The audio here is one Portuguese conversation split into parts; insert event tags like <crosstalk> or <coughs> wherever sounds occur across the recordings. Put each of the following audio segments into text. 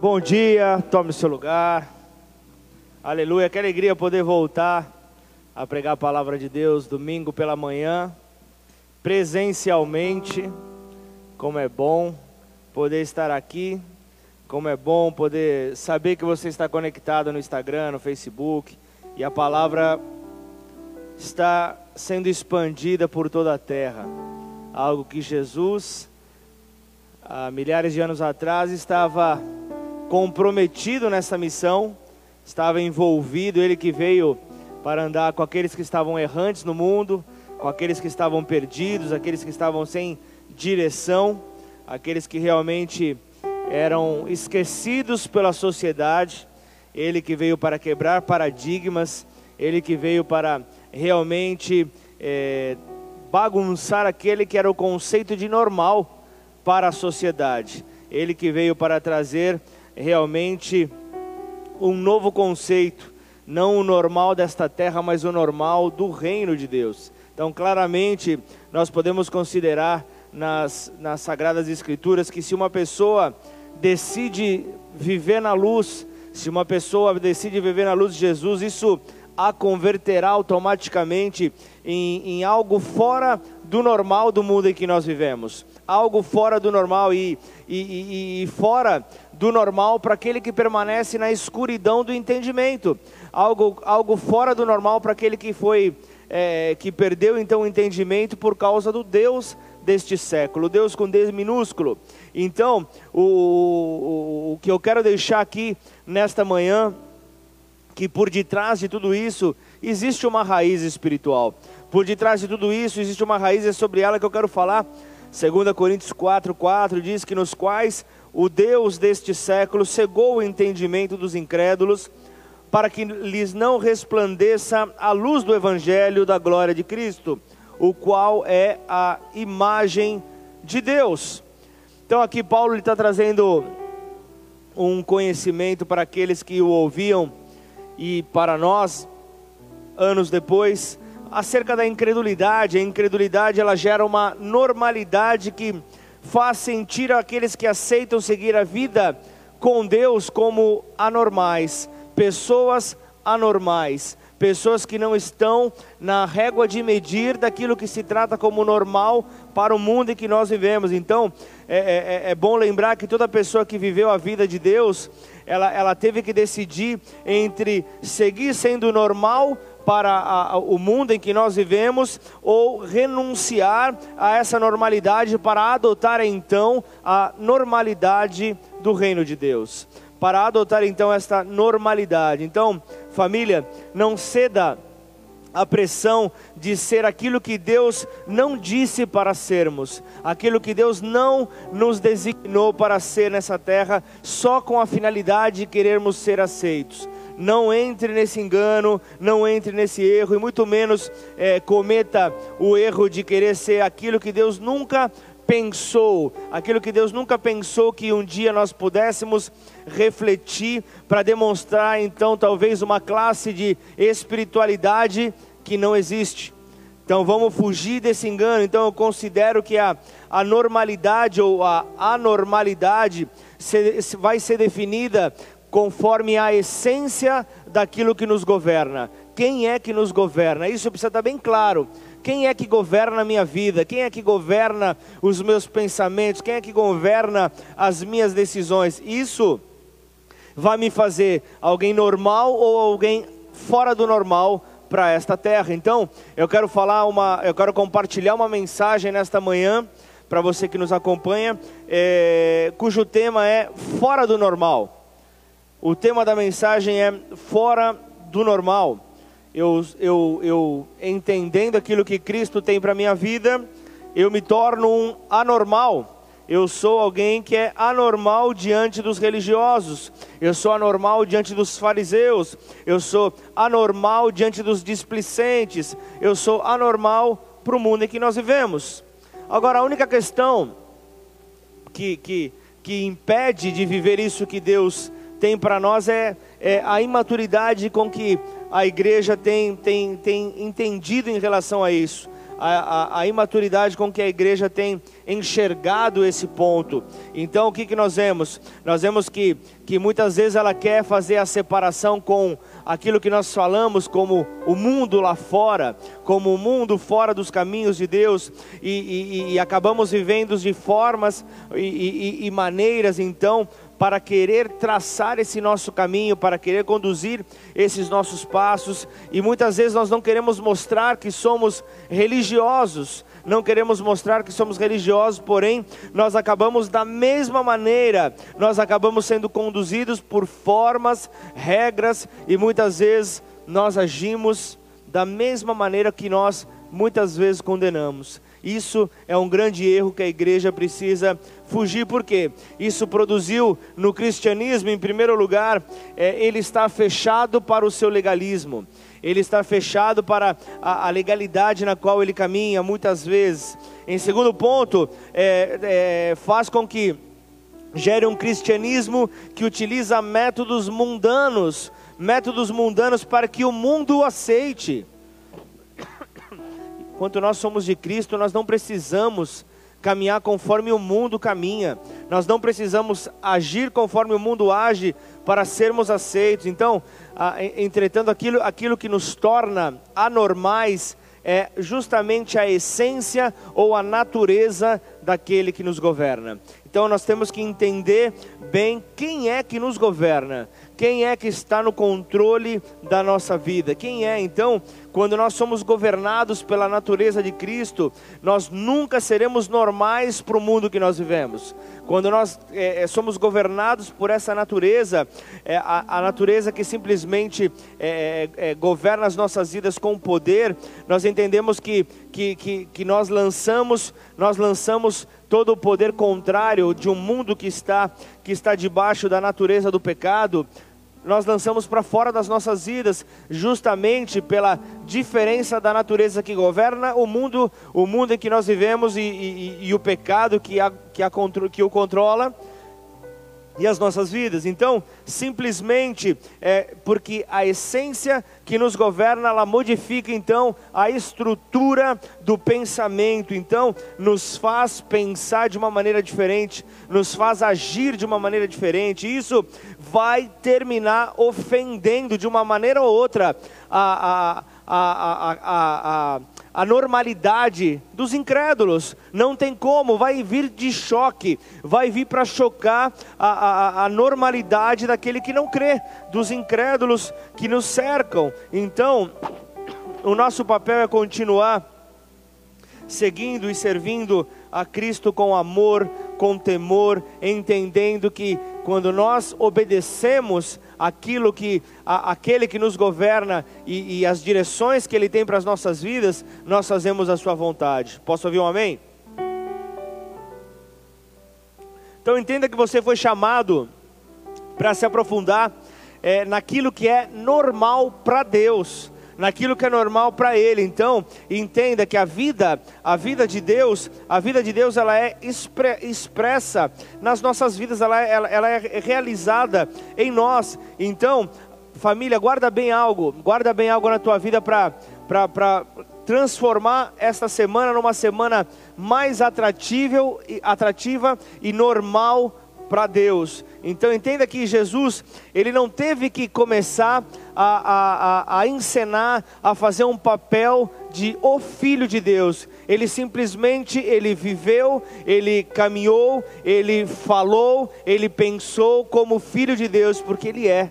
Bom dia, tome seu lugar. Aleluia, que alegria poder voltar a pregar a palavra de Deus domingo pela manhã, presencialmente. Como é bom poder estar aqui, como é bom poder saber que você está conectado no Instagram, no Facebook, e a palavra está sendo expandida por toda a terra. Algo que Jesus, há milhares de anos atrás, estava comprometido nessa missão, estava envolvido, ele que veio para andar com aqueles que estavam errantes no mundo, com aqueles que estavam perdidos, aqueles que estavam sem direção, aqueles que realmente eram esquecidos pela sociedade. Ele que veio para quebrar paradigmas, ele que veio para realmente é, bagunçar aquele que era o conceito de normal para a sociedade. Ele que veio para trazer realmente um novo conceito, não o normal desta terra, mas o normal do reino de Deus. Então, claramente, nós podemos considerar nas, nas Sagradas Escrituras que se uma pessoa decide viver na luz, se uma pessoa decide viver na luz de Jesus, isso a converterá automaticamente em, em algo fora do normal do mundo em que nós vivemos. Algo fora do normal e, e, e, e fora do normal para aquele que permanece na escuridão do entendimento, algo, algo fora do normal para aquele que foi é, que perdeu então o entendimento por causa do Deus deste século, Deus com Deus minúsculo. Então, o, o, o que eu quero deixar aqui nesta manhã, que por detrás de tudo isso existe uma raiz espiritual. Por detrás de tudo isso existe uma raiz, é sobre ela que eu quero falar. 2 Coríntios 4, 4 diz que nos quais o Deus deste século cegou o entendimento dos incrédulos, para que lhes não resplandeça a luz do Evangelho da glória de Cristo, o qual é a imagem de Deus. Então aqui Paulo está trazendo um conhecimento para aqueles que o ouviam e para nós, anos depois, acerca da incredulidade. A incredulidade ela gera uma normalidade que faz sentir aqueles que aceitam seguir a vida com Deus como anormais, pessoas anormais, pessoas que não estão na régua de medir daquilo que se trata como normal para o mundo em que nós vivemos. Então, é, é, é, é bom lembrar que toda pessoa que viveu a vida de Deus, ela, ela teve que decidir entre seguir sendo normal para a, o mundo em que nós vivemos ou renunciar a essa normalidade para adotar então a normalidade do reino de Deus. Para adotar então esta normalidade. Então, família, não ceda a pressão de ser aquilo que Deus não disse para sermos, aquilo que Deus não nos designou para ser nessa terra, só com a finalidade de querermos ser aceitos não entre nesse engano, não entre nesse erro, e muito menos é, cometa o erro de querer ser aquilo que Deus nunca pensou, aquilo que Deus nunca pensou que um dia nós pudéssemos refletir para demonstrar então talvez uma classe de espiritualidade que não existe. Então vamos fugir desse engano. Então eu considero que a, a normalidade ou a anormalidade se, vai ser definida conforme a essência daquilo que nos governa. Quem é que nos governa? Isso precisa estar bem claro. Quem é que governa a minha vida? Quem é que governa os meus pensamentos? Quem é que governa as minhas decisões? Isso vai me fazer alguém normal ou alguém fora do normal para esta terra. Então, eu quero falar uma, eu quero compartilhar uma mensagem nesta manhã para você que nos acompanha, é, cujo tema é fora do normal. O tema da mensagem é fora do normal. Eu, eu, eu entendendo aquilo que Cristo tem para a minha vida, eu me torno um anormal. Eu sou alguém que é anormal diante dos religiosos. Eu sou anormal diante dos fariseus. Eu sou anormal diante dos displicentes. Eu sou anormal para o mundo em que nós vivemos. Agora, a única questão que, que, que impede de viver isso que Deus tem para nós é, é, a imaturidade com que a igreja tem, tem, tem entendido em relação a isso. a, a, a, imaturidade com que a igreja tem enxergado esse ponto. Então, o que, que nós vemos? Nós vemos que, que muitas vezes ela quer fazer a separação com aquilo que nós falamos como o mundo lá fora, como o mundo fora dos caminhos de Deus, e, e, e acabamos vivendo de formas e, e maneiras, então, para querer traçar esse nosso caminho, para querer conduzir esses nossos passos, e muitas vezes nós não queremos mostrar que somos religiosos, não queremos mostrar que somos religiosos, porém, nós acabamos da mesma maneira, nós acabamos sendo conduzidos por formas, regras, e muitas vezes nós agimos da mesma maneira que nós muitas vezes condenamos. Isso é um grande erro que a igreja precisa fugir, porque isso produziu no cristianismo, em primeiro lugar, é, ele está fechado para o seu legalismo, ele está fechado para a, a legalidade na qual ele caminha, muitas vezes. Em segundo ponto, é, é, faz com que gere um cristianismo que utiliza métodos mundanos, métodos mundanos para que o mundo o aceite. <coughs> Quanto nós somos de Cristo, nós não precisamos caminhar conforme o mundo caminha. Nós não precisamos agir conforme o mundo age para sermos aceitos. Então, entretanto, aquilo, aquilo que nos torna anormais é justamente a essência ou a natureza daquele que nos governa. Então nós temos que entender bem quem é que nos governa, quem é que está no controle da nossa vida, quem é. Então, quando nós somos governados pela natureza de Cristo, nós nunca seremos normais para o mundo que nós vivemos. Quando nós é, somos governados por essa natureza, é, a, a, natureza que simplesmente é, governa as nossas vidas com poder, nós entendemos que, que, que, que nós lançamos, nós lançamos todo o poder contrário de um mundo que está, que está debaixo da natureza do pecado, nós lançamos para fora das nossas vidas, justamente pela diferença da natureza que governa o mundo, o mundo em que nós vivemos e, e, e o pecado que, a, que, a, que o controla e as nossas vidas. Então, simplesmente é porque a essência que nos governa, ela modifica então a estrutura do pensamento. Então, nos faz pensar de uma maneira diferente, nos faz agir de uma maneira diferente. Isso vai terminar ofendendo de uma maneira ou outra a, a, a, a, a a normalidade dos incrédulos. Não tem como, vai vir de choque, vai vir para chocar a, a, a, normalidade daquele que não crê, dos incrédulos que nos cercam. Então, o nosso papel é continuar seguindo e servindo a Cristo com amor, com temor, entendendo que quando nós obedecemos aquilo que a, aquele que nos governa e, e as direções que ele tem para as nossas vidas, nós fazemos a sua vontade. Posso ouvir um amém? Então entenda que você foi chamado para se aprofundar é, naquilo que é normal para Deus naquilo que é normal para ele. Então, entenda que a vida, a vida de Deus, a vida de Deus, ela é expre, expressa nas nossas vidas, ela, ela, ela é realizada em nós. Então, família, guarda bem algo, guarda bem algo na tua vida para transformar esta semana numa semana mais atrativa e normal para Deus. Então entenda que Jesus, ele não teve que começar a, a, a, encenar, a fazer um papel de o Filho de Deus. Ele simplesmente, ele viveu, ele caminhou, ele falou, ele pensou como Filho de Deus, porque ele é.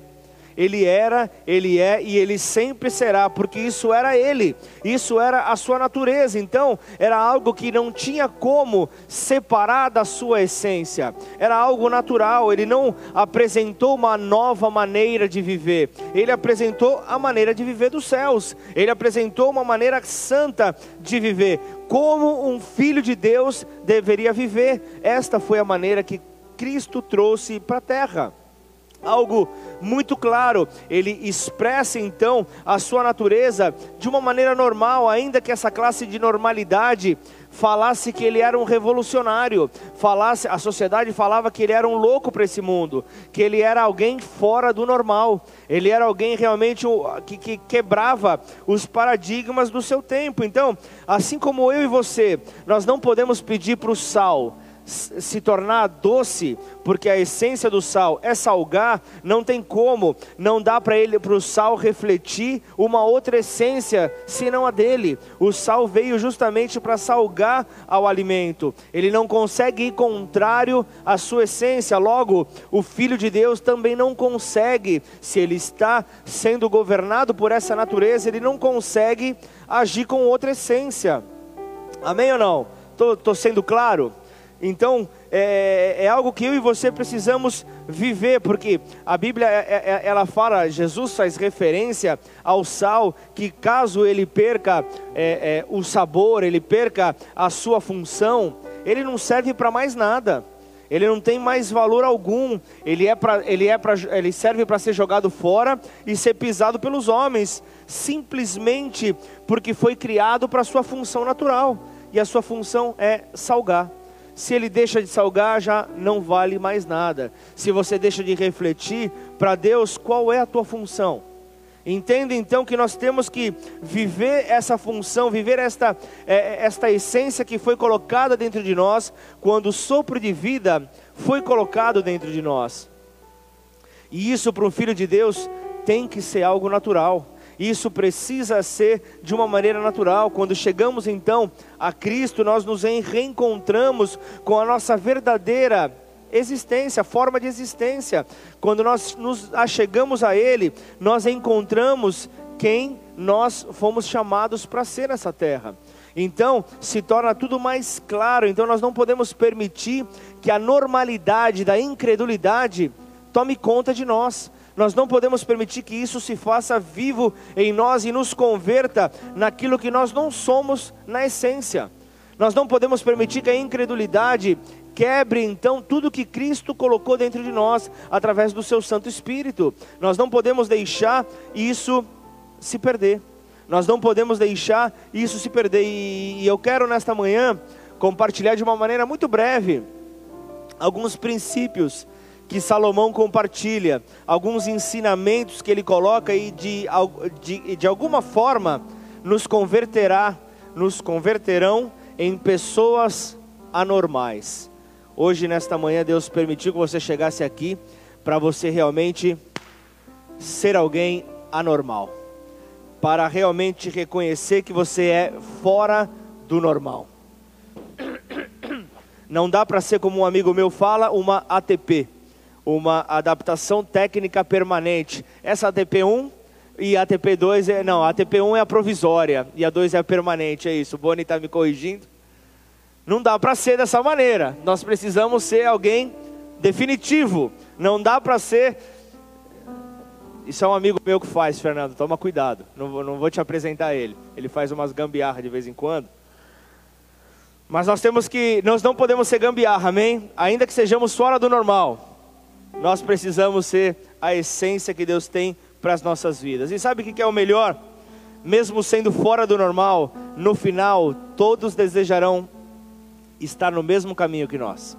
Ele era, ele é e ele sempre será, porque isso era ele, isso era a sua natureza. Então, era algo que não tinha como separar da sua essência, era algo natural. Ele não apresentou uma nova maneira de viver, ele apresentou a maneira de viver dos céus, ele apresentou uma maneira santa de viver, como um filho de Deus deveria viver. Esta foi a maneira que Cristo trouxe para a terra. Algo muito claro. Ele expressa então a sua natureza de uma maneira normal, ainda que essa classe de normalidade falasse que ele era um revolucionário, falasse, a sociedade falava que ele era um louco para esse mundo, que ele era alguém fora do normal, ele era alguém realmente que, que quebrava os paradigmas do seu tempo. Então, assim como eu e você, nós não podemos pedir para o sal se tornar doce, porque a essência do sal é salgar, não tem como, não dá para ele para o sal refletir uma outra essência senão a dele. O sal veio justamente para salgar ao alimento. Ele não consegue ir contrário à sua essência. Logo, o filho de Deus também não consegue, se ele está sendo governado por essa natureza, ele não consegue agir com outra essência. Amém ou não? Estou sendo claro? Então, é, é, algo que eu e você precisamos viver, porque a Bíblia, é, é, é, ela fala, Jesus faz referência ao sal, que caso ele perca é, é o sabor, ele perca a sua função, ele não serve para mais nada. Ele não tem mais valor algum. Ele é para ele é para ele serve para ser jogado fora e ser pisado pelos homens, simplesmente porque foi criado para sua função natural. E a sua função é salgar. Se ele deixa de salgar, já não vale mais nada. Se você deixa de refletir para Deus, qual é a tua função? Entenda então que nós temos que viver essa função, viver esta, é, esta essência que foi colocada dentro de nós, quando o sopro de vida foi colocado dentro de nós. E isso para um filho de Deus tem que ser algo natural. Isso precisa ser de uma maneira natural. Quando chegamos então a Cristo, nós nos reencontramos com a nossa verdadeira existência, forma de existência. Quando nós nos achegamos a Ele, nós encontramos quem nós fomos chamados para ser nessa terra. Então se torna tudo mais claro. Então nós não podemos permitir que a normalidade da incredulidade tome conta de nós. Nós não podemos permitir que isso se faça vivo em nós e nos converta naquilo que nós não somos na essência. Nós não podemos permitir que a incredulidade quebre então tudo que Cristo colocou dentro de nós através do seu Santo Espírito. Nós não podemos deixar isso se perder. Nós não podemos deixar isso se perder. E, eu quero nesta manhã compartilhar de uma maneira muito breve alguns princípios que Salomão compartilha, alguns ensinamentos que ele coloca e de, de, de alguma forma nos converterá, nos converterão em pessoas anormais. Hoje, nesta manhã, Deus permitiu que você chegasse aqui para você realmente ser alguém anormal, para realmente reconhecer que você é fora do normal. Não dá para ser como um amigo meu fala, uma ATP uma adaptação técnica permanente. Essa ATP1 e a ATP2 é. Não, a ATP1 é a provisória e a 2 é a permanente, é isso. O Boni está me corrigindo. Não dá para ser dessa maneira. Nós precisamos ser alguém definitivo. Não dá para ser. Isso é um amigo meu que faz, Fernando. Toma cuidado. Não vou, não vou te apresentar ele. Ele faz umas gambiarra de vez em quando. Mas nós temos que, nós não podemos ser gambiarra, amém? Ainda que sejamos fora do normal. Nós precisamos ser a essência que Deus tem para as nossas vidas. E sabe o que é o melhor? Mesmo sendo fora do normal, no final, todos desejarão estar no mesmo caminho que nós.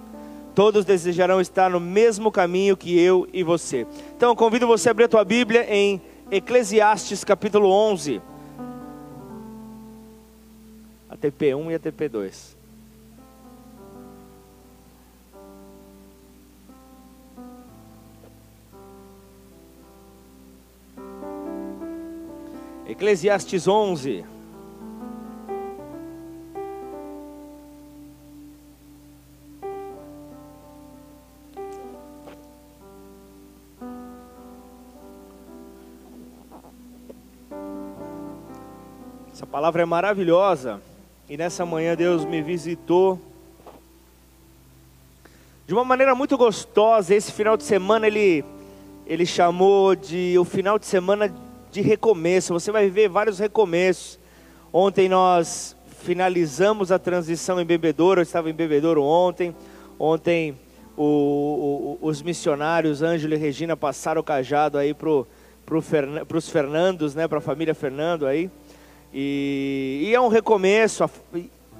Todos desejarão estar no mesmo caminho que eu e você. Então, convido você a abrir a tua Bíblia em Eclesiastes capítulo 11. A TP1 e a TP2. Eclesiastes 11. Essa palavra é maravilhosa e nessa manhã Deus me visitou de uma maneira muito gostosa. Esse final de semana ele ele chamou de o final de semana de recomeço. Você vai viver vários recomeços. Ontem nós finalizamos a transição em bebedouro. Eu estava em bebedouro ontem. Ontem o, o, os missionários Ângelo e Regina passaram o cajado aí pro Fern, os Fernandos, né, para a família Fernando aí. E, e, é um recomeço, a,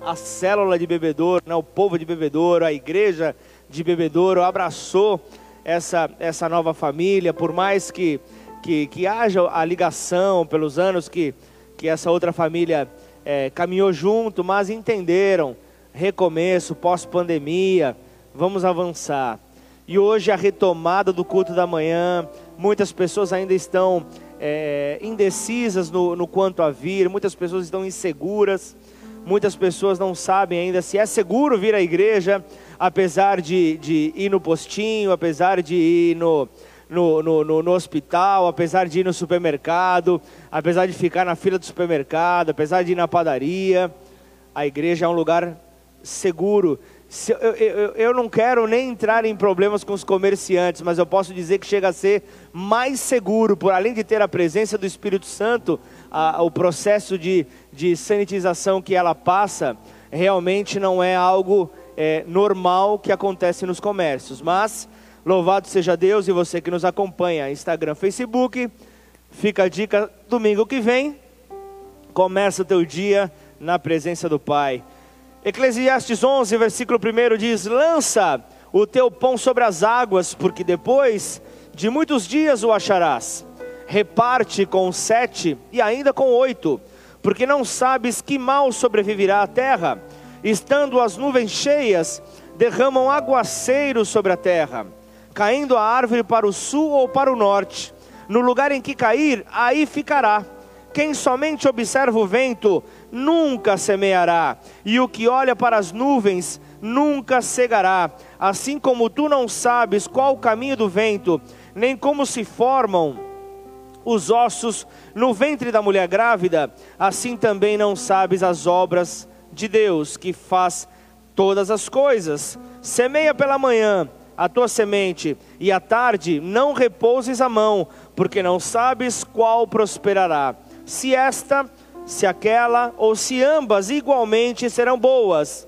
a célula de bebedouro, né, o povo de bebedouro, a igreja de bebedouro abraçou essa, essa nova família, por mais que, que, que haja a ligação pelos anos que, que essa outra família é, caminhou junto, mas entenderam, recomeço, pós-pandemia, vamos avançar. E hoje a retomada do culto da manhã, muitas pessoas ainda estão é, indecisas no, no quanto a vir, muitas pessoas estão inseguras, muitas pessoas não sabem ainda se é seguro vir à igreja, apesar de, de ir no postinho, apesar de ir no, no, no, no, hospital, apesar de ir no supermercado, apesar de ficar na fila do supermercado, apesar de ir na padaria, a igreja é um lugar seguro eu, eu, eu, não quero nem entrar em problemas com os comerciantes, mas eu posso dizer que chega a ser mais seguro, por além de ter a presença do Espírito Santo, a, o processo de, de sanitização que ela passa, realmente não é algo é, normal que acontece nos comércios. Mas, louvado seja Deus e você que nos acompanha, Instagram, Facebook, fica a dica, domingo que vem, começa o teu dia na presença do Pai. Eclesiastes 11, versículo 1 diz: Lança o teu pão sobre as águas, porque depois de muitos dias o acharás. Reparte com sete e ainda com oito, porque não sabes que mal sobreviverá a terra. Estando as nuvens cheias, derramam aguaceiros sobre a terra, caindo a árvore para o sul ou para o norte. No lugar em que cair, aí ficará. Quem somente observa o vento nunca semeará, e o que olha para as nuvens nunca cegará. Assim como tu não sabes qual o caminho do vento, nem como se formam os ossos no ventre da mulher grávida, assim também não sabes as obras de Deus, que faz todas as coisas. Semeia pela manhã a tua semente, e à tarde não repouses a mão, porque não sabes qual prosperará. Se esta se aquela ou se ambas igualmente serão boas.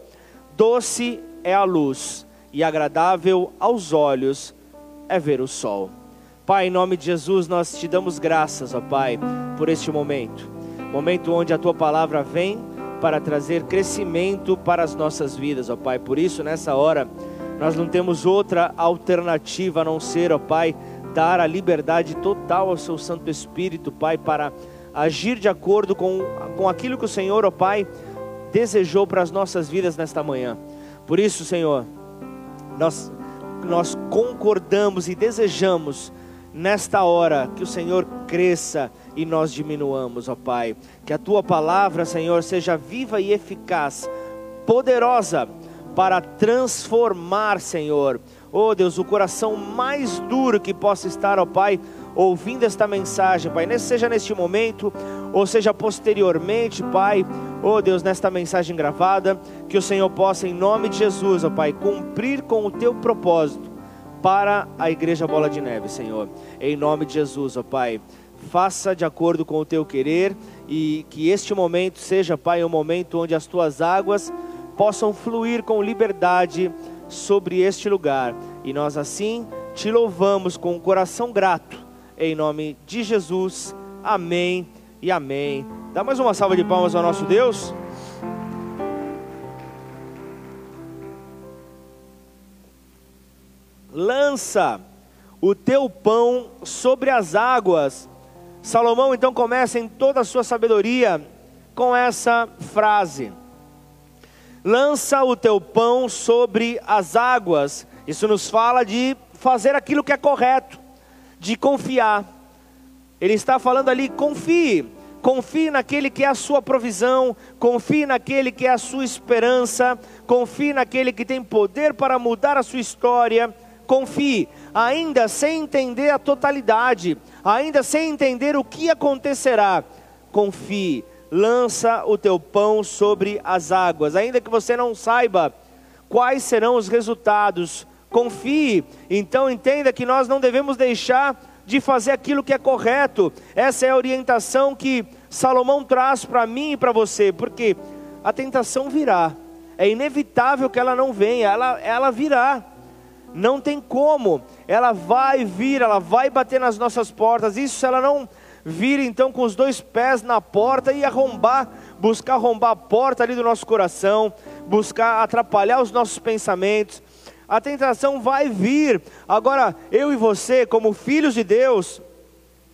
Doce é a luz e agradável aos olhos é ver o sol. Pai, em nome de Jesus, nós te damos graças, ó Pai, por este momento. Momento onde a tua palavra vem para trazer crescimento para as nossas vidas, ó Pai. Por isso, nessa hora, nós não temos outra alternativa a não ser, ó Pai, dar a liberdade total ao seu Santo Espírito, Pai, para agir de acordo com, com aquilo que o Senhor, ó Pai, desejou para as nossas vidas nesta manhã. Por isso, Senhor, nós, nós concordamos e desejamos nesta hora que o Senhor cresça e nós diminuamos, ó Pai. Que a tua palavra, Senhor, seja viva e eficaz, poderosa para transformar, Senhor. Oh Deus, o coração mais duro que possa estar, ó Pai, ouvindo esta mensagem, Pai, seja neste momento, ou seja posteriormente, Pai, oh Deus, nesta mensagem gravada, que o Senhor possa, em nome de Jesus, ó Pai, cumprir com o teu propósito para a igreja Bola de Neve, Senhor, em nome de Jesus, ó Pai, faça de acordo com o teu querer e que este momento seja, Pai, um momento onde as tuas águas possam fluir com liberdade sobre este lugar e nós assim te louvamos com um coração grato em nome de Jesus. Amém e amém. Dá mais uma salva de palmas ao nosso Deus. Lança o teu pão sobre as águas. Salomão então começa em toda a sua sabedoria com essa frase: Lança o teu pão sobre as águas. Isso nos fala de fazer aquilo que é correto de confiar. Ele está falando ali: confie, confie naquele que é a sua provisão, confie naquele que é a sua esperança, confie naquele que tem poder para mudar a sua história. Confie, ainda sem entender a totalidade, ainda sem entender o que acontecerá. Confie, lança o teu pão sobre as águas, ainda que você não saiba quais serão os resultados confie. Então entenda que nós não devemos deixar de fazer aquilo que é correto. Essa é a orientação que Salomão traz para mim e para você, porque a tentação virá. É inevitável que ela não venha, ela, ela virá. Não tem como. Ela vai vir, ela vai bater nas nossas portas. Isso ela não vir então com os dois pés na porta e arrombar, buscar arrombar a porta ali do nosso coração, buscar atrapalhar os nossos pensamentos. A tentação vai vir. Agora, eu e você, como filhos de Deus,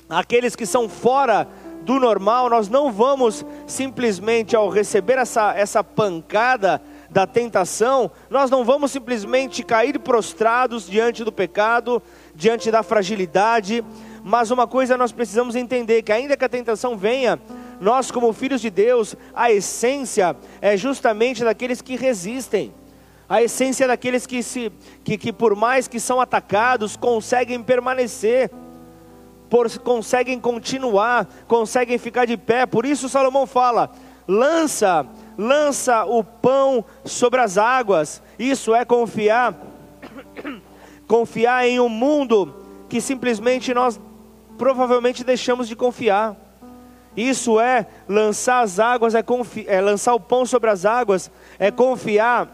aqueles que são fora do normal, nós não vamos simplesmente ao receber essa, essa pancada da tentação, nós não vamos simplesmente cair prostrados diante do pecado, diante da fragilidade, mas uma coisa nós precisamos entender: que ainda que a tentação venha, nós, como filhos de Deus, a essência é justamente daqueles que resistem. A essência é daqueles que, se, que, que, por mais que são atacados, conseguem permanecer, por, conseguem continuar, conseguem ficar de pé. Por isso Salomão fala: lança lança o pão sobre as águas. Isso é confiar, <coughs> confiar em um mundo que simplesmente nós provavelmente deixamos de confiar. Isso é lançar as águas, é, é lançar o pão sobre as águas, é confiar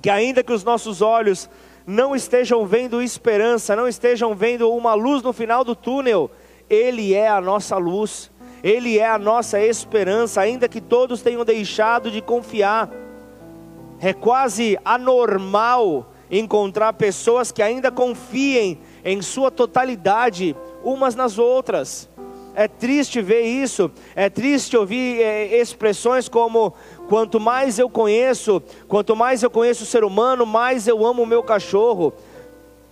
que ainda que os nossos olhos não estejam vendo esperança, não estejam vendo uma luz no final do túnel, Ele é a nossa luz. Ele é a nossa esperança, ainda que todos tenham deixado de confiar. É quase anormal encontrar pessoas que ainda confiem em sua totalidade umas nas outras. É triste ver isso, é triste ouvir é, expressões como: quanto mais eu conheço, quanto mais eu conheço o ser humano, mais eu amo o meu cachorro.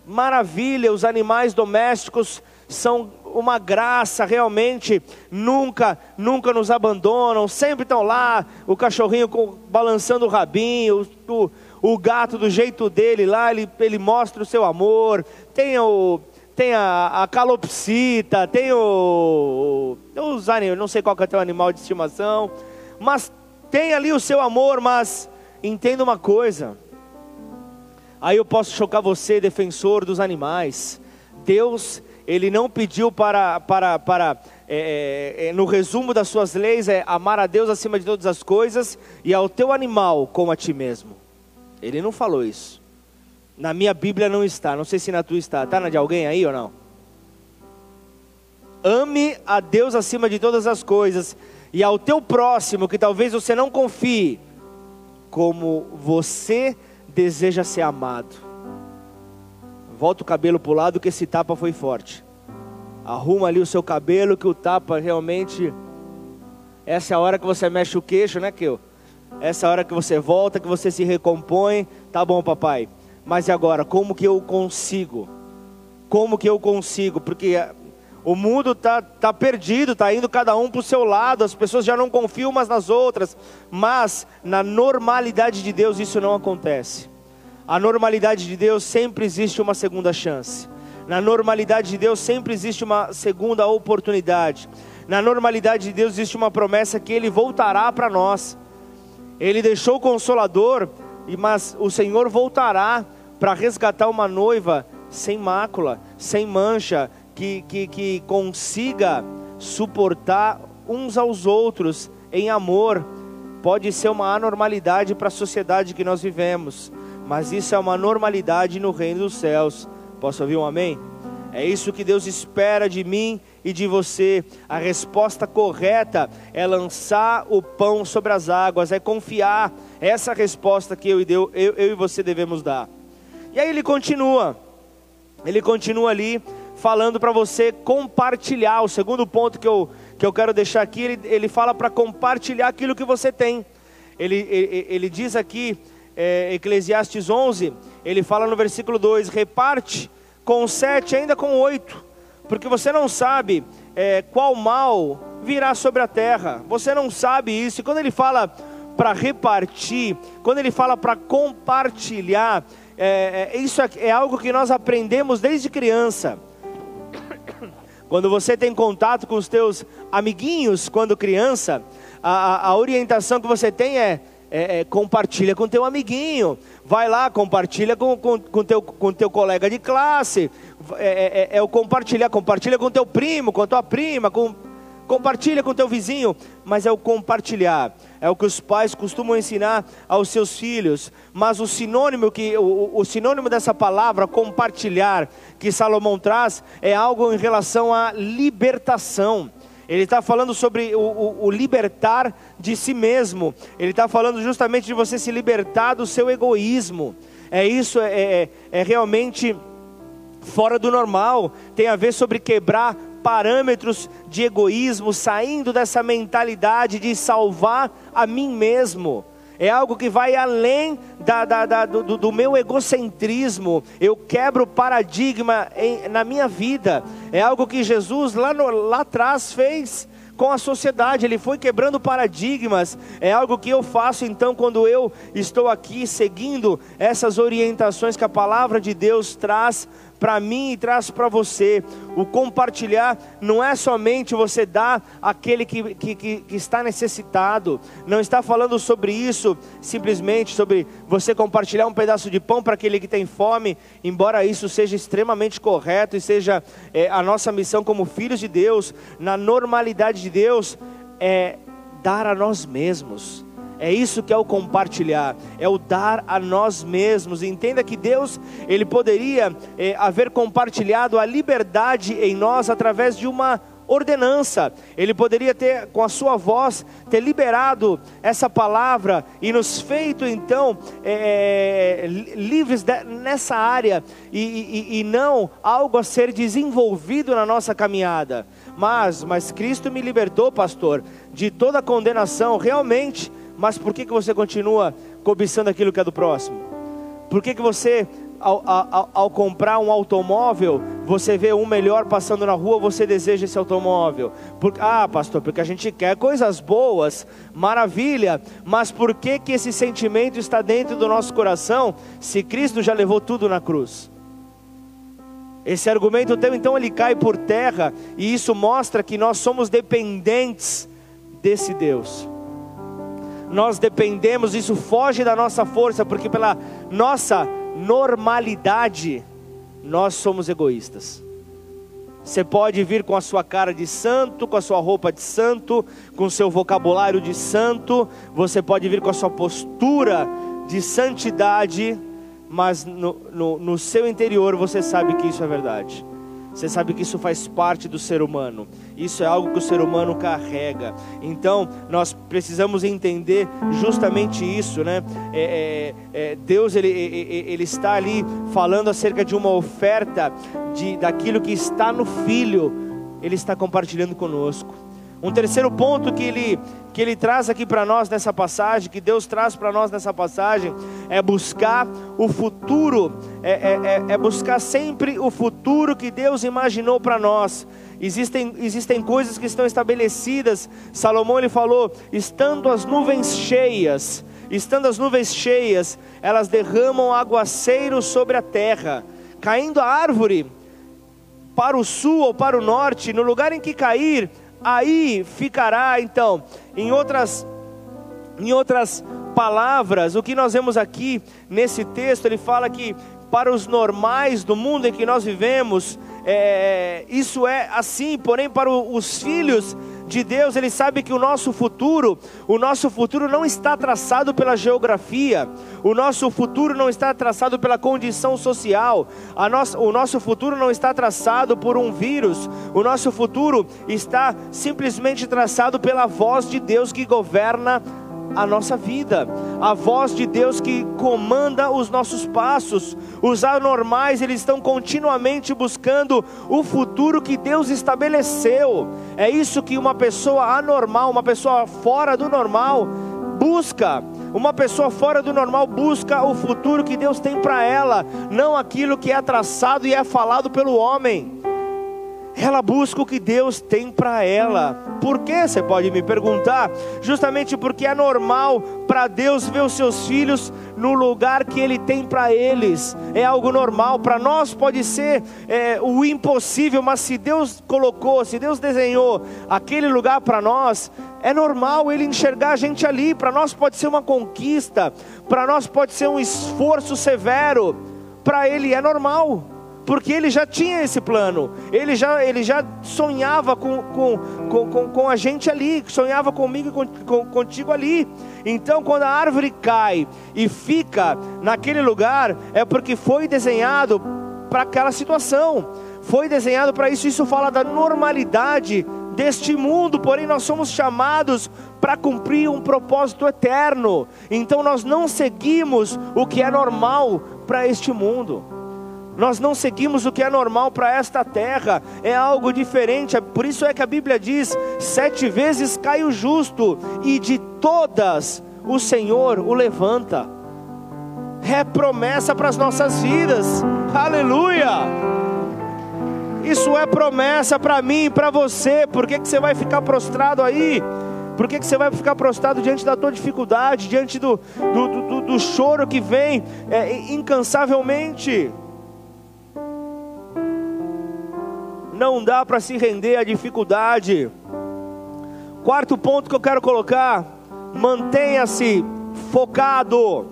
Maravilha, os animais domésticos são uma graça realmente, nunca, nunca nos abandonam, sempre estão lá, o cachorrinho com, balançando o rabinho, o, o, gato do jeito dele lá, ele, ele mostra o seu amor, tem o, tem a, a calopsita, tem o, os animais, não sei qual que é o teu animal de estimação, mas tem ali o seu amor, mas entenda uma coisa, aí eu posso chocar você, defensor dos animais, Deus ele não pediu para, para, para é, é, é, no resumo das suas leis, é amar a Deus acima de todas as coisas e ao teu animal como a ti mesmo. Ele não falou isso. Na minha Bíblia não está, não sei se na tua está. Está na de alguém aí ou não? Ame a Deus acima de todas as coisas e ao teu próximo, que talvez você não confie, como você deseja ser amado. Volta o cabelo para o lado que esse tapa foi forte. Arruma ali o seu cabelo que o tapa realmente. Essa é a hora que você mexe o queixo, né, Keu? Essa é a hora que você volta, que você se recompõe. Tá bom, papai. Mas e agora? Como que eu consigo? Como que eu consigo? Porque o mundo tá, tá perdido, tá indo cada um para o seu lado, as pessoas já não confiam umas nas outras, mas na normalidade de Deus isso não acontece. A normalidade de Deus sempre existe uma segunda chance. Na normalidade de Deus sempre existe uma segunda oportunidade. Na normalidade de Deus existe uma promessa que Ele voltará para nós. Ele deixou o consolador, mas o Senhor voltará para resgatar uma noiva sem mácula, sem mancha, que, que, que consiga suportar uns aos outros em amor. Pode ser uma anormalidade para a sociedade que nós vivemos mas isso é uma normalidade no reino dos céus. Posso ouvir um amém? É isso que Deus espera de mim e de você. A resposta correta é lançar o pão sobre as águas, é confiar. É essa resposta que eu e, Deus, eu, eu e você devemos dar. E aí ele continua, ele continua ali falando para você compartilhar. O segundo ponto que eu, que eu quero deixar aqui, ele, ele fala para compartilhar aquilo que você tem. Ele, ele, ele diz aqui é, Eclesiastes 11, ele fala no versículo 2: reparte com sete, ainda com oito, porque você não sabe é, qual mal virá sobre a terra, você não sabe isso. E quando ele fala para repartir, quando ele fala para compartilhar, é, é, isso é, algo que nós aprendemos desde criança. Quando você tem contato com os teus amiguinhos quando criança, a, a orientação que você tem é é, é, compartilha com teu amiguinho, vai lá, compartilha com, com, com, teu, com teu colega de classe, é, é, é o compartilhar, compartilha com teu primo, com tua prima, com... Compartilha com teu vizinho, mas é o compartilhar. É o que os pais costumam ensinar aos seus filhos. Mas o sinônimo que o, o sinônimo dessa palavra compartilhar que Salomão traz é algo em relação à libertação. Ele está falando sobre o, o, o, libertar de si mesmo. Ele está falando justamente de você se libertar do seu egoísmo. É isso, é, é, é realmente fora do normal. Tem a ver sobre quebrar parâmetros de egoísmo, saindo dessa mentalidade de salvar a mim mesmo. É algo que vai além da, da, da, do, do, meu egocentrismo. Eu quebro paradigma em, na minha vida. É algo que Jesus lá, no, lá atrás fez com a sociedade, ele foi quebrando paradigmas. É algo que eu faço então quando eu estou aqui seguindo essas orientações que a palavra de Deus traz para mim e traz para você. O compartilhar não é somente você dar aquele que, que, que, está necessitado, não está falando sobre isso, simplesmente sobre você compartilhar um pedaço de pão para aquele que tem fome, embora isso seja extremamente correto e seja é, a nossa missão como filhos de Deus, na normalidade de Deus, é dar a nós mesmos é isso que é o compartilhar, é o dar a nós mesmos. Entenda que Deus, Ele poderia é, haver compartilhado a liberdade em nós através de uma ordenança. Ele poderia ter, com a sua voz, ter liberado essa palavra e nos feito então é, livres de, nessa área e, e, e não algo a ser desenvolvido na nossa caminhada. Mas, mas Cristo me libertou, pastor, de toda condenação. Realmente mas por que, que você continua cobiçando aquilo que é do próximo? Por que, que você, ao, ao, ao, comprar um automóvel, você vê um melhor passando na rua, você deseja esse automóvel? Por, ah, pastor, porque a gente quer coisas boas, maravilha, mas por que, que esse sentimento está dentro do nosso coração se Cristo já levou tudo na cruz? Esse argumento teu, então, ele cai por terra, e isso mostra que nós somos dependentes desse Deus nós dependemos, isso foge da nossa força, porque pela nossa normalidade, nós somos egoístas. Você pode vir com a sua cara de santo, com a sua roupa de santo, com o seu vocabulário de santo, você pode vir com a sua postura de santidade, mas no, no, no seu interior você sabe que isso é verdade. Você sabe que isso faz parte do ser humano. Isso é algo que o ser humano carrega. Então, nós precisamos entender justamente isso, né? É, é, é, Deus ele, ele está ali falando acerca de uma oferta de daquilo que está no Filho. Ele está compartilhando conosco. Um terceiro ponto que ele, que ele traz aqui para nós nessa passagem, que Deus traz para nós nessa passagem, é buscar o futuro, é, é, é, é buscar sempre o futuro que Deus imaginou para nós. Existem, existem coisas que estão estabelecidas. Salomão ele falou: estando as nuvens cheias, estando as nuvens cheias, elas derramam aguaceiro sobre a terra, caindo a árvore para o sul ou para o norte, no lugar em que cair, aí ficará então. Em outras, em outras palavras, o que nós vemos aqui nesse texto, ele fala que para os normais do mundo em que nós vivemos, é, isso é assim, porém para os filhos de Deus, Ele sabe que o nosso futuro, o nosso futuro não está traçado pela geografia, o nosso futuro não está traçado pela condição social, a nossa, o nosso futuro não está traçado por um vírus, o nosso futuro está simplesmente traçado pela voz de Deus que governa a nossa vida, a voz de Deus que comanda os nossos passos. Os anormais, eles estão continuamente buscando o futuro que Deus estabeleceu. É isso que uma pessoa anormal, uma pessoa fora do normal, busca. Uma pessoa fora do normal busca o futuro que Deus tem para ela, não aquilo que é traçado e é falado pelo homem ela busca o que Deus tem para ela. Por que? Você pode me perguntar. Justamente porque é normal para Deus ver os seus filhos no lugar que Ele tem para eles. É algo normal. Para nós pode ser é, o impossível, mas se Deus colocou, se Deus desenhou aquele lugar para nós, é normal Ele enxergar a gente ali. Para nós pode ser uma conquista, para nós pode ser um esforço severo. Para Ele é normal porque ele já tinha esse plano, ele já, ele já sonhava com, com, com, com, a gente ali, sonhava comigo e com, contigo ali. Então, quando a árvore cai e fica naquele lugar, é porque foi desenhado para aquela situação, foi desenhado para isso. Isso fala da normalidade deste mundo, porém nós somos chamados para cumprir um propósito eterno. Então nós não seguimos o que é normal para este mundo. Nós não seguimos o que é normal para esta terra, é algo diferente. Por isso é que a Bíblia diz: sete vezes cai o justo, e de todas o Senhor o levanta. É promessa para as nossas vidas, aleluia! Isso é promessa para mim e para você. Por que, que você vai ficar prostrado aí? Por que, que você vai ficar prostrado diante da tua dificuldade, diante do, do, do, do choro que vem é, incansavelmente? Não dá para se render à dificuldade. Quarto ponto que eu quero colocar: mantenha-se focado.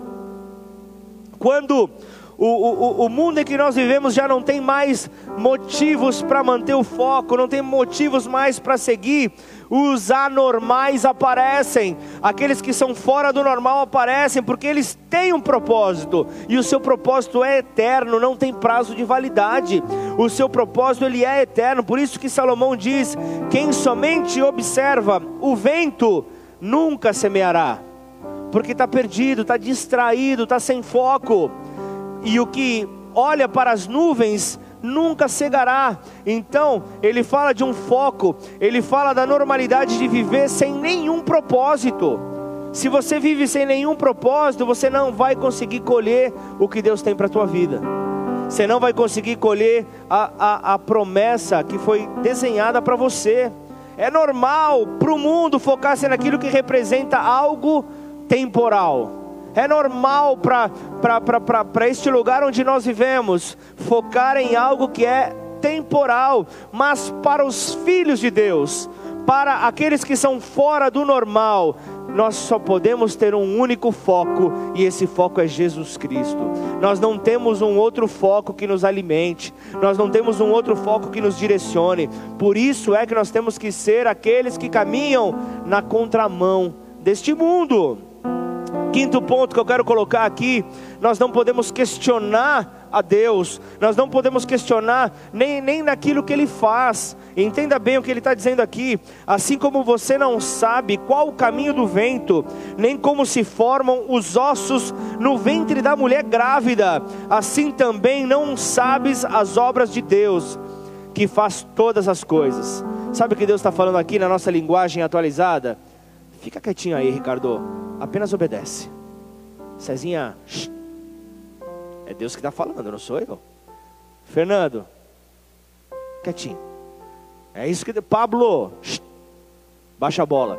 Quando o, o, o mundo em que nós vivemos já não tem mais motivos para manter o foco, não tem motivos mais para seguir. Os anormais aparecem, aqueles que são fora do normal aparecem, porque eles têm um propósito, e o seu propósito é eterno, não tem prazo de validade. O seu propósito ele é eterno, por isso que Salomão diz: quem somente observa o vento nunca semeará, porque está perdido, está distraído, está sem foco. E o que olha para as nuvens nunca cegará. Então, ele fala de um foco, ele fala da normalidade de viver sem nenhum propósito. Se você vive sem nenhum propósito, você não vai conseguir colher o que Deus tem para a tua vida. Você não vai conseguir colher a, a, a promessa que foi desenhada para você. É normal para o mundo focar-se naquilo que representa algo temporal. É normal para este lugar onde nós vivemos focar em algo que é temporal, mas para os filhos de Deus, para aqueles que são fora do normal, nós só podemos ter um único foco e esse foco é Jesus Cristo. Nós não temos um outro foco que nos alimente, nós não temos um outro foco que nos direcione. Por isso é que nós temos que ser aqueles que caminham na contramão deste mundo. Quinto ponto que eu quero colocar aqui: nós não podemos questionar a Deus, nós não podemos questionar nem, nem naquilo que Ele faz. Entenda bem o que Ele está dizendo aqui. Assim como você não sabe qual o caminho do vento, nem como se formam os ossos no ventre da mulher grávida, assim também não sabes as obras de Deus, que faz todas as coisas. Sabe o que Deus está falando aqui na nossa linguagem atualizada? Fica quietinho aí, Ricardo. Apenas obedece. Cezinha, shh. é Deus que está falando, não sou eu. Fernando, quietinho. É isso que. Pablo, shh. baixa a bola.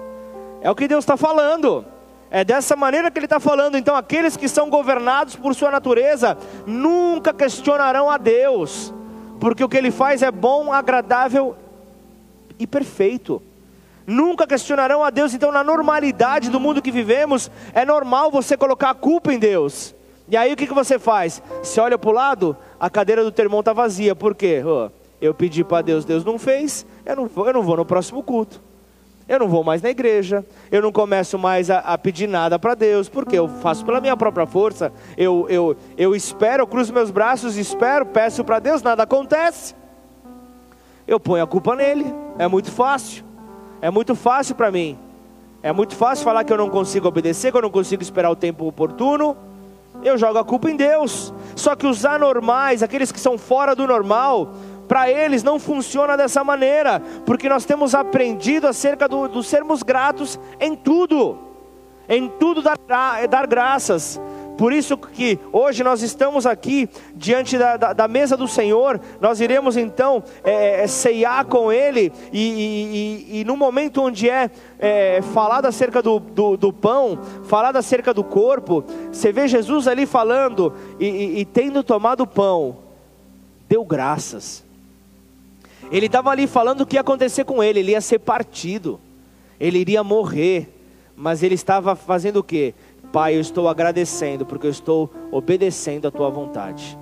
É o que Deus está falando. É dessa maneira que Ele está falando. Então, aqueles que são governados por Sua natureza nunca questionarão a Deus, porque o que Ele faz é bom, agradável e perfeito nunca questionarão a Deus. Então, na normalidade do mundo que vivemos, é normal você colocar a culpa em Deus. E aí o que, que você faz? Você olha para o lado, a cadeira do teu irmão está vazia. Por quê? Eu pedi para Deus, Deus não fez, eu não, vou, eu não vou no próximo culto. Eu não vou mais na igreja, eu não começo mais a, a pedir nada para Deus, porque eu faço pela minha própria força. Eu, eu, eu espero, eu cruzo meus braços, espero, peço para Deus, nada acontece. Eu ponho a culpa nele, é muito fácil. É muito fácil para mim. É muito fácil falar que eu não consigo obedecer, que eu não consigo esperar o tempo oportuno. Eu jogo a culpa em Deus. Só que os anormais, aqueles que são fora do normal, para eles não funciona dessa maneira, porque nós temos aprendido acerca do, do sermos gratos em tudo, em tudo dar, dar graças. Por isso que hoje nós estamos aqui diante da, da, da mesa do Senhor, nós iremos então é, é, ceiar com Ele, e, e, e, e no momento onde é, é falado acerca do, do, do, pão, falado acerca do corpo, você vê Jesus ali falando e, e tendo tomado o pão, deu graças. Ele estava ali falando o que ia acontecer com ele, ele ia ser partido, ele iria morrer, mas ele estava fazendo o que? Pai, eu estou agradecendo porque eu estou obedecendo a tua vontade.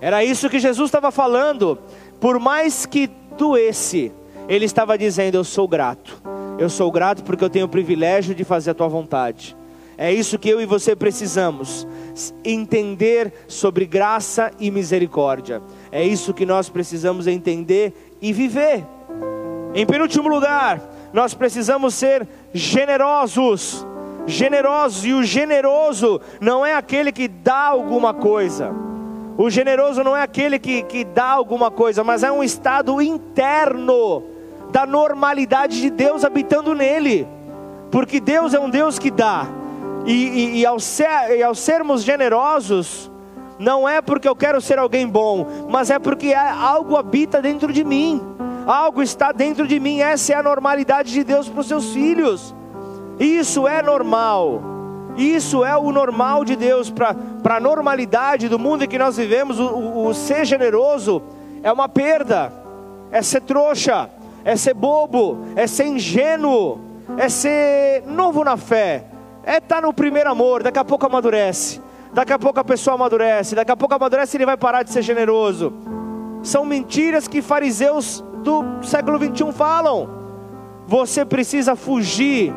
Era isso que Jesus estava falando. Por mais que doesse, ele estava dizendo: Eu sou grato. Eu sou grato porque eu tenho o privilégio de fazer a tua vontade. É isso que eu e você precisamos entender sobre graça e misericórdia. É isso que nós precisamos entender e viver. Em penúltimo lugar, nós precisamos ser generosos. Generosos, e o generoso não é aquele que dá alguma coisa. O generoso não é aquele que, que dá alguma coisa, mas é um estado interno da normalidade de Deus habitando nele. Porque Deus é um Deus que dá. E, e, e, ao, ser, e ao sermos generosos, não é porque eu quero ser alguém bom, mas é porque algo habita dentro de mim, algo está dentro de mim. Essa é a normalidade de Deus para os seus filhos. Isso é normal, isso é o normal de Deus para a normalidade do mundo em que nós vivemos. O, o, o ser generoso é uma perda, é ser trouxa, é ser bobo, é ser ingênuo, é ser novo na fé é estar tá no primeiro amor, daqui a pouco amadurece. Daqui a pouco a pessoa amadurece, daqui a pouco amadurece e ele vai parar de ser generoso. São mentiras que fariseus do século 21 falam. Você precisa fugir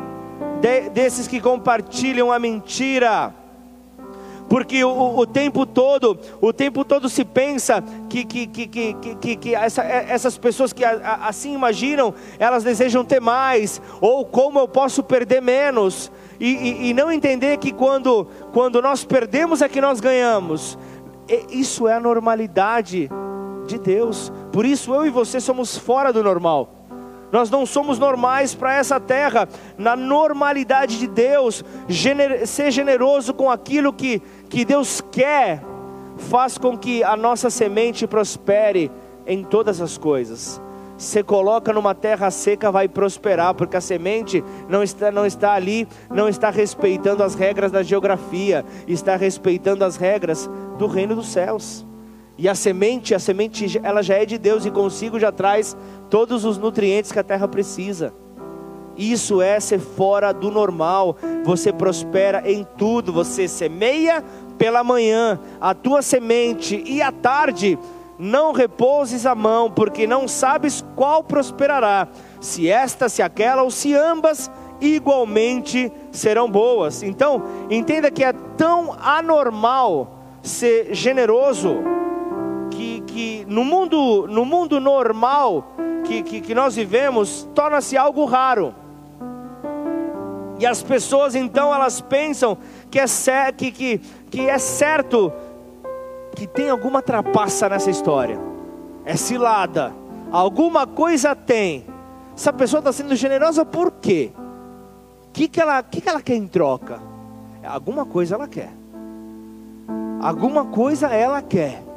de, desses que compartilham a mentira. Porque o, o, tempo todo, o tempo todo se pensa que, que, que, que, que, que essa, essas pessoas que assim imaginam, elas desejam ter mais, ou como eu posso perder menos, e, e, e não entender que quando, quando nós perdemos é que nós ganhamos, isso é a normalidade de Deus, por isso eu e você somos fora do normal. Nós não somos normais para essa terra. Na normalidade de Deus, gener ser generoso com aquilo que, que Deus quer, faz com que a nossa semente prospere em todas as coisas. Você coloca numa terra seca, vai prosperar, porque a semente não está, não está ali, não está respeitando as regras da geografia, está respeitando as regras do reino dos céus. E a semente, a semente, ela já é de Deus e consigo já traz todos os nutrientes que a terra precisa. Isso é ser fora do normal. Você prospera em tudo. Você semeia pela manhã a tua semente e à tarde não repouses a mão, porque não sabes qual prosperará, se esta, se aquela ou se ambas igualmente serão boas. Então, entenda que é tão anormal ser generoso que, no, mundo, no mundo normal que, que, que nós vivemos, torna-se algo raro. E as pessoas então elas pensam que é, que, que, que é certo que tem alguma trapaça nessa história. É cilada. Alguma coisa tem. Essa pessoa está sendo generosa por quê? O que, que, ela, que, que ela quer em troca? Alguma coisa ela quer. Alguma coisa ela quer.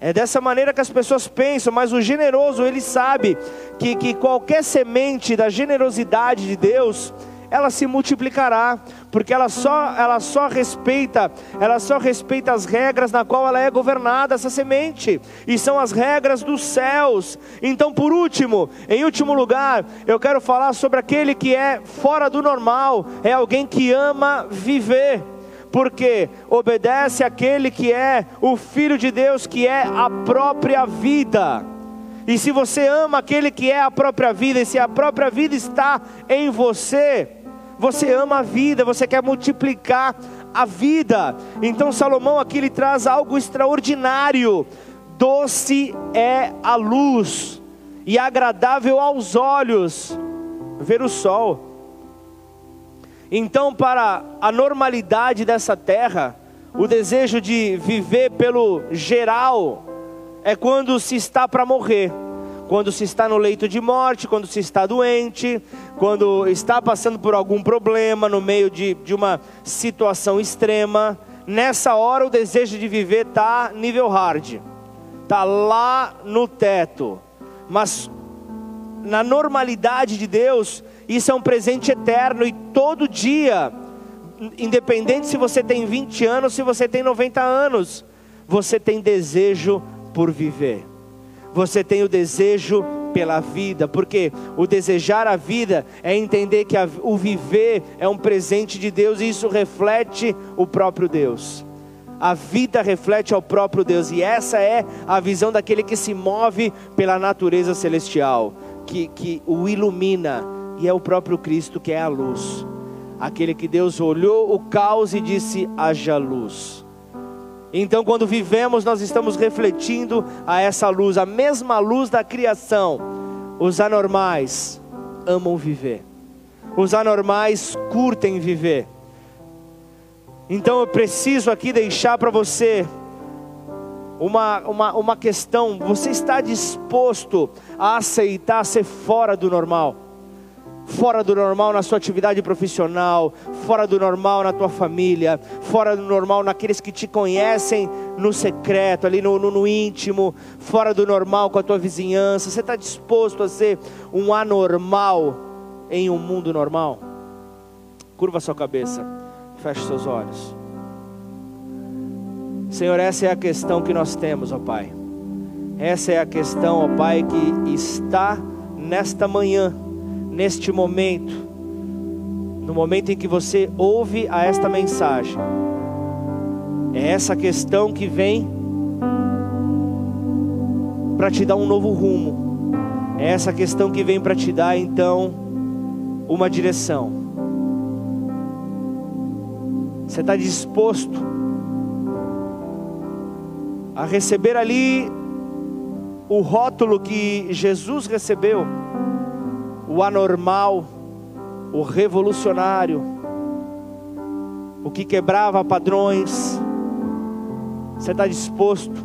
É dessa maneira que as pessoas pensam, mas o generoso, ele sabe que, que qualquer semente da generosidade de Deus, ela se multiplicará, porque ela só, ela só respeita, ela só respeita as regras na qual ela é governada essa semente, e são as regras dos céus. Então, por último, em último lugar, eu quero falar sobre aquele que é fora do normal, é alguém que ama viver porque obedece aquele que é o Filho de Deus, que é a própria vida. E se você ama aquele que é a própria vida, e se a própria vida está em você, você ama a vida, você quer multiplicar a vida. Então Salomão aqui ele traz algo extraordinário. Doce é a luz e agradável aos olhos ver o sol. Então, para a normalidade dessa terra, o desejo de viver pelo geral é quando se está para morrer. Quando se está no leito de morte, quando se está doente, quando está passando por algum problema, no meio de, de uma situação extrema, nessa hora o desejo de viver está nível hard, está lá no teto, mas na normalidade de Deus, isso é um presente eterno e todo dia, independente se você tem 20 anos, se você tem 90 anos, você tem desejo por viver você tem o desejo pela vida, porque o desejar a vida é entender que a, o viver é um presente de Deus e isso reflete o próprio Deus. A vida reflete ao próprio Deus, e essa é a visão daquele que se move pela natureza celestial, que, que o ilumina, e é o próprio Cristo que é a luz. Aquele que Deus olhou o caos e disse: haja luz. Então, quando vivemos, nós estamos refletindo a essa luz, a mesma luz da criação. Os anormais amam viver, os anormais curtem viver. Então, eu preciso aqui deixar para você uma, uma, uma questão: você está disposto a aceitar ser fora do normal? Fora do normal na sua atividade profissional, fora do normal na tua família, fora do normal naqueles que te conhecem no secreto, ali no, no, no íntimo, fora do normal com a tua vizinhança. Você está disposto a ser um anormal em um mundo normal? Curva sua cabeça, feche seus olhos. Senhor, essa é a questão que nós temos, ó Pai. Essa é a questão, ó Pai, que está nesta manhã neste momento, no momento em que você ouve a esta mensagem, é essa questão que vem para te dar um novo rumo, é essa questão que vem para te dar então uma direção. Você está disposto a receber ali o rótulo que Jesus recebeu? O anormal, o revolucionário, o que quebrava padrões. Você está disposto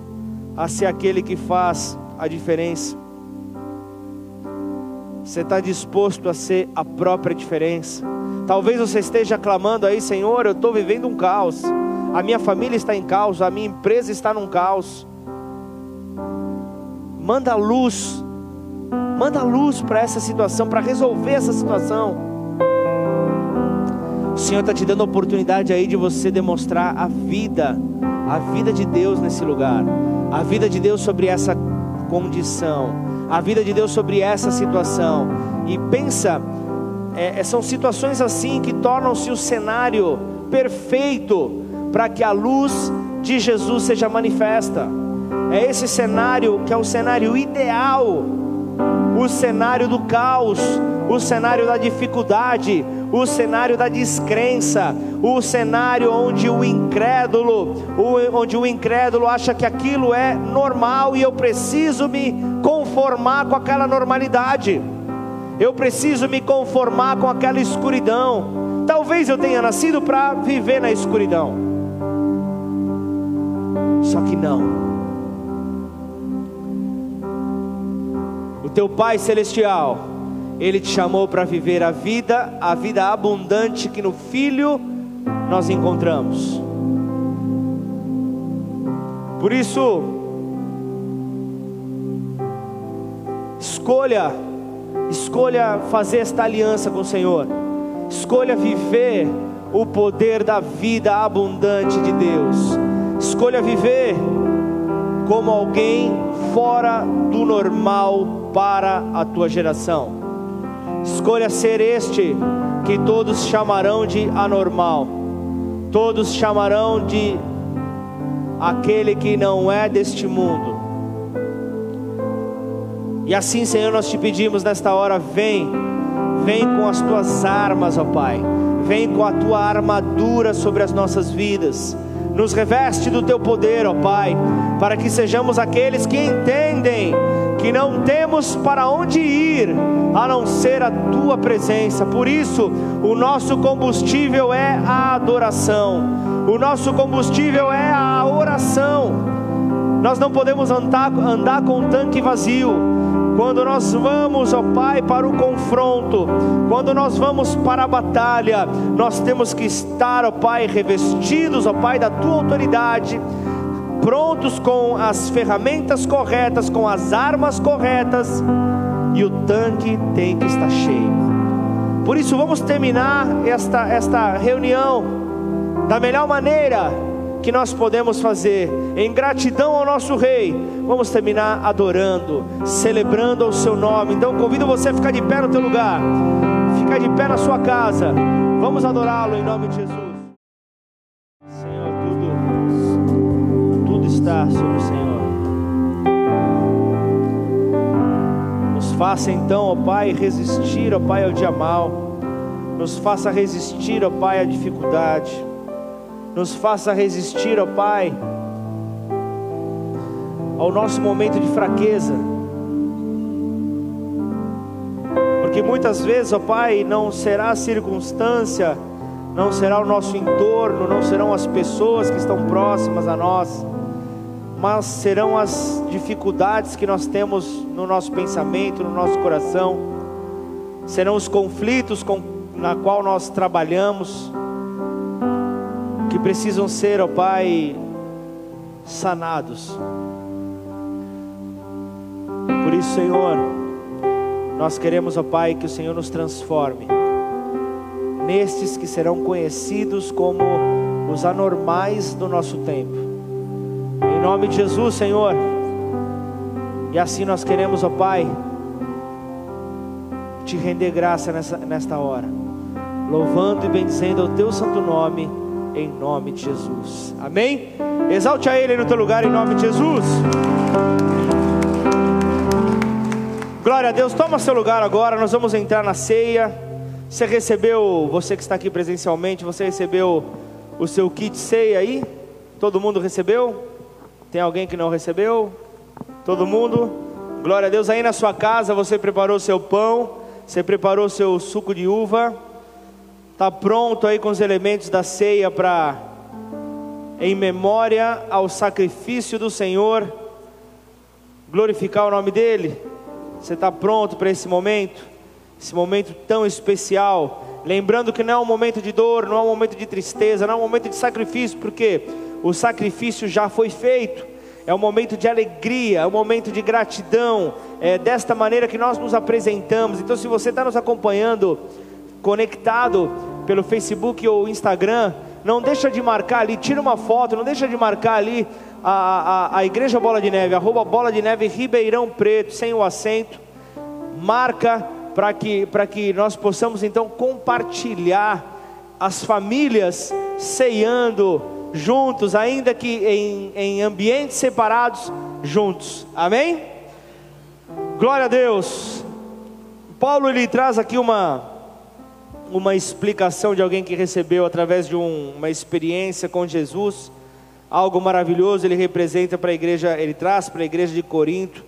a ser aquele que faz a diferença? Você está disposto a ser a própria diferença? Talvez você esteja clamando aí, Senhor, eu estou vivendo um caos. A minha família está em caos, a minha empresa está num caos. Manda luz Manda luz para essa situação, para resolver essa situação. O Senhor está te dando a oportunidade aí de você demonstrar a vida, a vida de Deus nesse lugar, a vida de Deus sobre essa condição, a vida de Deus sobre essa situação. E pensa, é, é são situações assim que tornam-se o cenário perfeito para que a luz de Jesus seja manifesta. É esse cenário que é o cenário ideal o cenário do caos, o cenário da dificuldade, o cenário da descrença, o cenário onde o incrédulo, onde o incrédulo acha que aquilo é normal e eu preciso me conformar com aquela normalidade. Eu preciso me conformar com aquela escuridão. Talvez eu tenha nascido para viver na escuridão. Só que não. Teu Pai celestial, ele te chamou para viver a vida, a vida abundante que no Filho nós encontramos. Por isso, escolha, escolha fazer esta aliança com o Senhor, escolha viver o poder da vida abundante de Deus, escolha viver como alguém fora do normal para a tua geração. Escolha ser este que todos chamarão de anormal, todos chamarão de aquele que não é deste mundo. E assim, Senhor, nós te pedimos nesta hora: vem, vem com as tuas armas, ó Pai, vem com a tua armadura sobre as nossas vidas, nos reveste do teu poder, ó Pai, para que sejamos aqueles que entendem que não temos para onde ir a não ser a tua presença. Por isso, o nosso combustível é a adoração, o nosso combustível é a oração. Nós não podemos andar, andar com um tanque vazio. Quando nós vamos, ó Pai, para o confronto, quando nós vamos para a batalha, nós temos que estar, ó Pai, revestidos, ó Pai, da tua autoridade prontos com as ferramentas corretas, com as armas corretas, e o tanque tem que estar cheio. Por isso, vamos terminar esta, esta reunião da melhor maneira que nós podemos fazer, em gratidão ao nosso Rei. Vamos terminar adorando, celebrando o seu nome. Então, convido você a ficar de pé no teu lugar, ficar de pé na sua casa. Vamos adorá-lo em nome de Jesus. Faça então, ó Pai, resistir, ó Pai, ao dia mal. Nos faça resistir, ó Pai, à dificuldade. Nos faça resistir, ó Pai, ao nosso momento de fraqueza. Porque muitas vezes, ó Pai, não será a circunstância, não será o nosso entorno, não serão as pessoas que estão próximas a nós, mas serão as dificuldades que nós temos no nosso pensamento, no nosso coração, serão os conflitos com, na qual nós trabalhamos, que precisam ser, ó Pai, sanados. Por isso, Senhor, nós queremos, ó Pai, que o Senhor nos transforme nestes que serão conhecidos como os anormais do nosso tempo. Nome de Jesus, Senhor. E assim nós queremos, ó Pai, te render graça nessa, nesta hora, louvando e bendizendo o teu santo nome, em nome de Jesus. Amém? Exalte a Ele no teu lugar, em nome de Jesus. Glória a Deus, toma seu lugar agora, nós vamos entrar na ceia. Você recebeu, você que está aqui presencialmente, você recebeu o seu kit ceia aí? Todo mundo recebeu? Tem alguém que não recebeu? Todo mundo? Glória a Deus, aí na sua casa você preparou seu pão, você preparou seu suco de uva, está pronto aí com os elementos da ceia para, em memória ao sacrifício do Senhor, glorificar o nome dEle? Você está pronto para esse momento? Esse momento tão especial. Lembrando que não é um momento de dor, não é um momento de tristeza, não é um momento de sacrifício, porque o sacrifício já foi feito. É um momento de alegria, é um momento de gratidão. É desta maneira que nós nos apresentamos. Então, se você está nos acompanhando, conectado pelo Facebook ou Instagram, não deixa de marcar ali, tira uma foto, não deixa de marcar ali a, a, a Igreja Bola de Neve, arroba Bola de Neve Ribeirão Preto, sem o acento, marca para que, que nós possamos então compartilhar as famílias ceando juntos, ainda que em, em ambientes separados, juntos, amém? Glória a Deus. Paulo ele traz aqui uma, uma explicação de alguém que recebeu através de um, uma experiência com Jesus algo maravilhoso, ele representa para a igreja, ele traz para a igreja de Corinto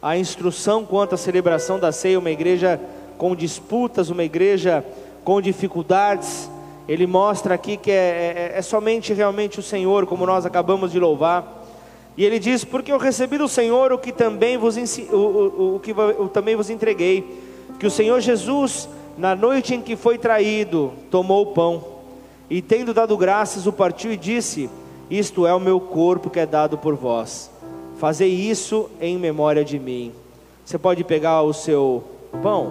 a instrução quanto à celebração da ceia, uma igreja com disputas, uma igreja com dificuldades. Ele mostra aqui que é, é, é somente realmente o Senhor, como nós acabamos de louvar. E ele diz: Porque eu recebi do Senhor o que também vos, o, o, o que eu também vos entreguei, que o Senhor Jesus, na noite em que foi traído, tomou o pão e, tendo dado graças, o partiu e disse: isto é o meu corpo que é dado por vós. Fazei isso em memória de mim. Você pode pegar o seu pão.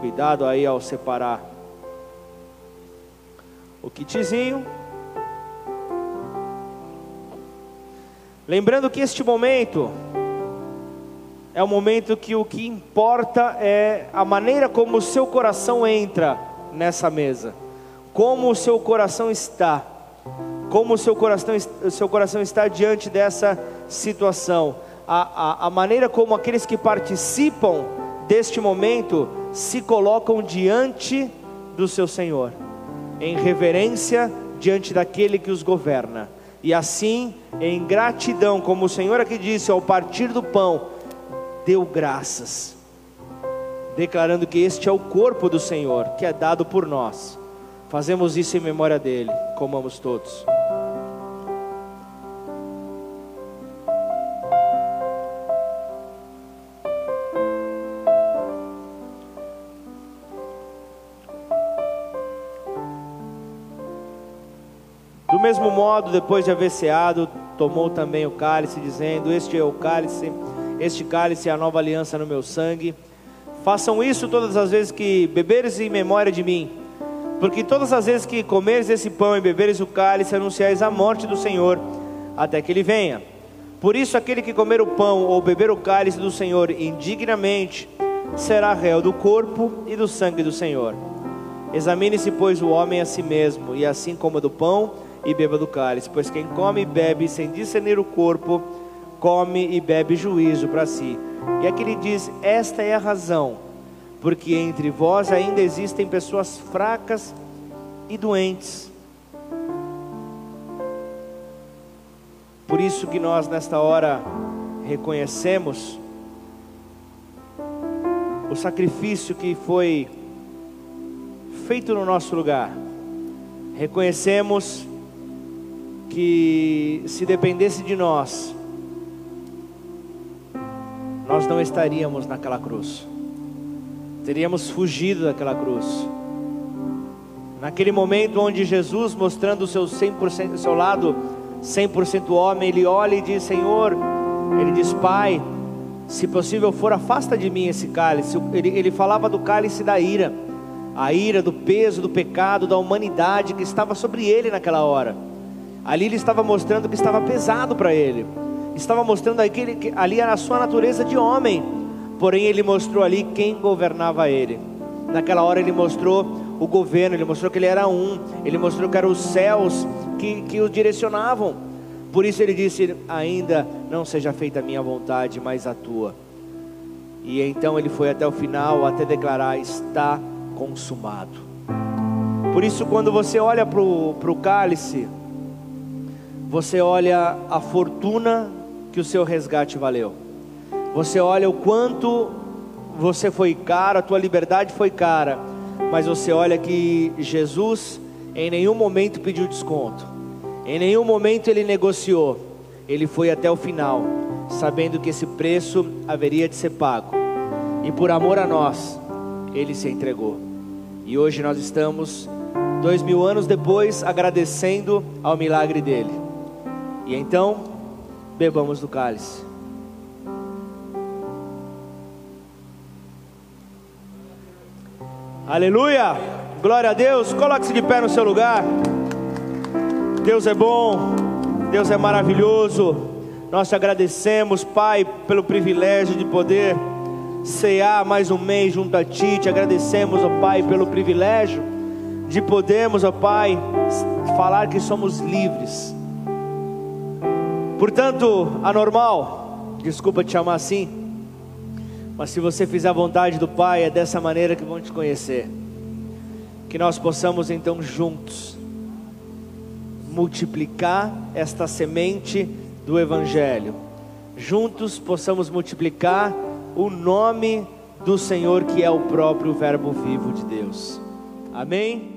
Cuidado aí ao separar o kitzinho. Lembrando que este momento é o momento que o que importa é a maneira como o seu coração entra nessa mesa, como o seu coração está. Como o seu coração, o seu coração está diante dessa situação, a, a, a maneira como aqueles que participam deste momento se colocam diante do seu Senhor, em reverência diante daquele que os governa, e assim, em gratidão, como o Senhor aqui disse, ao partir do pão, deu graças, declarando que este é o corpo do Senhor, que é dado por nós. Fazemos isso em memória dele, comamos todos. Mesmo modo, depois de haver ceado, tomou também o cálice, dizendo: Este é o cálice, este cálice é a nova aliança no meu sangue. Façam isso todas as vezes que beberes em memória de mim. Porque todas as vezes que comeres esse pão e beberes o cálice, anunciais a morte do Senhor, até que ele venha. Por isso, aquele que comer o pão ou beber o cálice do Senhor indignamente, será réu do corpo e do sangue do Senhor. Examine-se, pois, o homem a si mesmo, e assim coma do pão e beba do cálice, pois quem come e bebe sem discernir o corpo, come e bebe juízo para si. E aqui ele diz: Esta é a razão, porque entre vós ainda existem pessoas fracas e doentes. Por isso que nós nesta hora reconhecemos o sacrifício que foi feito no nosso lugar. Reconhecemos que se dependesse de nós, nós não estaríamos naquela cruz. Teríamos fugido daquela cruz. Naquele momento onde Jesus, mostrando o seu 100%, o seu lado 100% homem, ele olha e diz: Senhor, ele diz: Pai, se possível for, afasta de mim esse cálice. Ele, ele falava do cálice da ira, a ira do peso do pecado, da humanidade que estava sobre ele naquela hora. Ali ele estava mostrando que estava pesado para ele, estava mostrando aquele, que ali era a sua natureza de homem, porém ele mostrou ali quem governava ele. Naquela hora ele mostrou o governo, ele mostrou que ele era um, ele mostrou que eram os céus que, que o direcionavam. Por isso ele disse: Ainda não seja feita a minha vontade, mas a tua. E então ele foi até o final, até declarar: Está consumado. Por isso, quando você olha para o cálice, você olha a fortuna que o seu resgate valeu. Você olha o quanto você foi caro, a tua liberdade foi cara, mas você olha que Jesus em nenhum momento pediu desconto. Em nenhum momento ele negociou, ele foi até o final, sabendo que esse preço haveria de ser pago, e por amor a nós, ele se entregou. E hoje nós estamos, dois mil anos depois, agradecendo ao milagre dele. E então, bebamos do cálice. Aleluia! Glória a Deus. Coloque-se de pé no seu lugar. Deus é bom, Deus é maravilhoso. Nós te agradecemos, Pai, pelo privilégio de poder cear mais um mês junto a Ti. Te agradecemos, ó Pai, pelo privilégio de podermos, ó Pai, falar que somos livres. Portanto, anormal, desculpa te chamar assim, mas se você fizer a vontade do Pai, é dessa maneira que vão te conhecer. Que nós possamos então juntos multiplicar esta semente do Evangelho. Juntos possamos multiplicar o nome do Senhor, que é o próprio Verbo vivo de Deus. Amém?